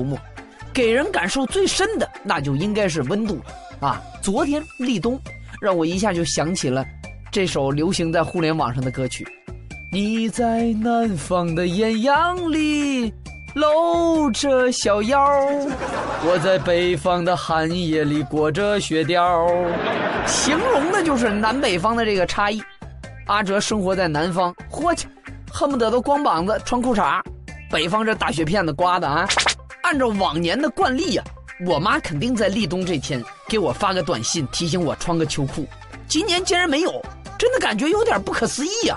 周末，给人感受最深的那就应该是温度啊！昨天立冬，让我一下就想起了这首流行在互联网上的歌曲。你在南方的艳阳里露着小腰，我在北方的寒夜里裹着雪貂，形容的就是南北方的这个差异。阿哲生活在南方，嚯去，恨不得都光膀子穿裤衩；北方这大雪片子刮的啊。按照往年的惯例呀，我妈肯定在立冬这天给我发个短信提醒我穿个秋裤，今年竟然没有，真的感觉有点不可思议呀。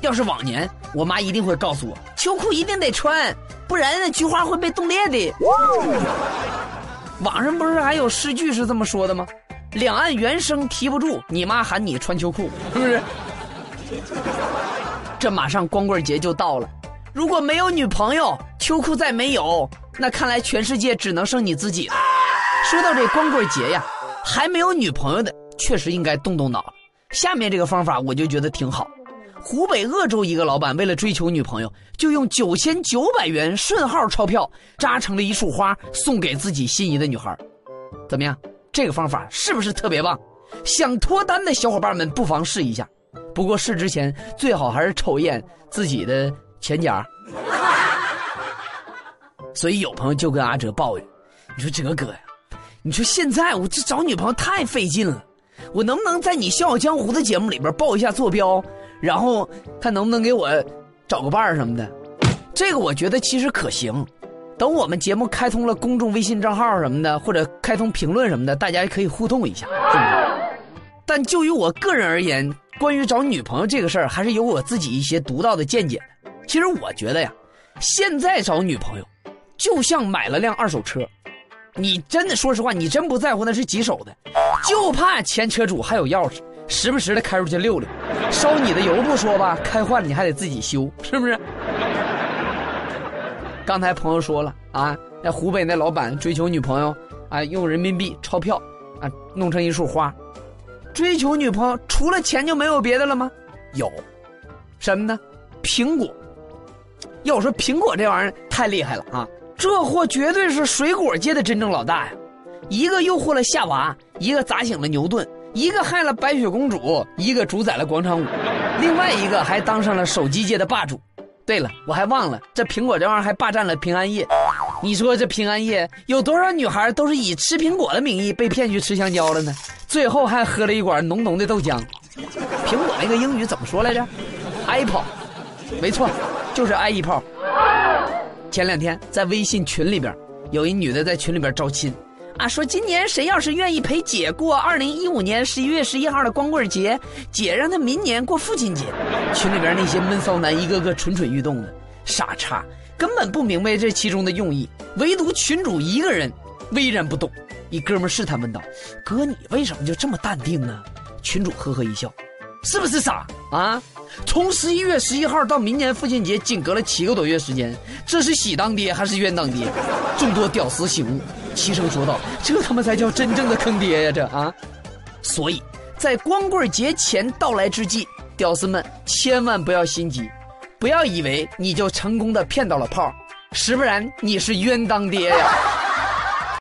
要是往年，我妈一定会告诉我，秋裤一定得穿，不然那菊花会被冻裂的。网上不是还有诗句是这么说的吗？两岸猿声啼不住，你妈喊你穿秋裤，是不是？这马上光棍节就到了，如果没有女朋友，秋裤再没有，那看来全世界只能剩你自己了。说到这光棍节呀，还没有女朋友的，确实应该动动脑。下面这个方法我就觉得挺好。湖北鄂州一个老板为了追求女朋友，就用九千九百元顺号钞票扎成了一束花送给自己心仪的女孩。怎么样？这个方法是不是特别棒？想脱单的小伙伴们不妨试一下。不过试之前最好还是瞅一眼自己的钱夹。所以有朋友就跟阿哲抱怨：“你说哲哥呀，你说现在我这找女朋友太费劲了，我能不能在你《笑傲江湖》的节目里边报一下坐标？”然后看能不能给我找个伴儿什么的，这个我觉得其实可行。等我们节目开通了公众微信账号什么的，或者开通评论什么的，大家也可以互动一下，对不对？但就于我个人而言，关于找女朋友这个事儿，还是有我自己一些独到的见解的。其实我觉得呀，现在找女朋友，就像买了辆二手车，你真的说实话，你真不在乎那是几手的，就怕前车主还有钥匙。时不时的开出去溜溜，烧你的油不说吧，开坏了你还得自己修，是不是？刚才朋友说了啊，那湖北那老板追求女朋友啊，用人民币钞票啊弄成一束花，追求女朋友除了钱就没有别的了吗？有，什么呢？苹果。要说苹果这玩意儿太厉害了啊，这货绝对是水果界的真正老大呀，一个诱惑了夏娃，一个砸醒了牛顿。一个害了白雪公主，一个主宰了广场舞，另外一个还当上了手机界的霸主。对了，我还忘了，这苹果这玩意儿还霸占了平安夜。你说这平安夜有多少女孩都是以吃苹果的名义被骗去吃香蕉了呢？最后还喝了一管浓浓的豆浆。苹果那个英语怎么说来着？Apple，没错，就是爱一泡。前两天在微信群里边，有一女的在群里边招亲。啊，说今年谁要是愿意陪姐过二零一五年十一月十一号的光棍节，姐让他明年过父亲节。群里边那些闷骚男一个个蠢蠢欲动的，傻叉，根本不明白这其中的用意。唯独群主一个人巍然不动。一哥们试探问道：“哥，你为什么就这么淡定呢？”群主呵呵一笑：“是不是傻啊？从十一月十一号到明年父亲节，仅隔了七个多月时间，这是喜当爹还是冤当爹？”众多屌丝醒悟。齐声说道：“这他妈才叫真正的坑爹呀！这啊，所以，在光棍节前到来之际，屌丝们千万不要心急，不要以为你就成功的骗到了炮，实不然你是冤当爹呀！”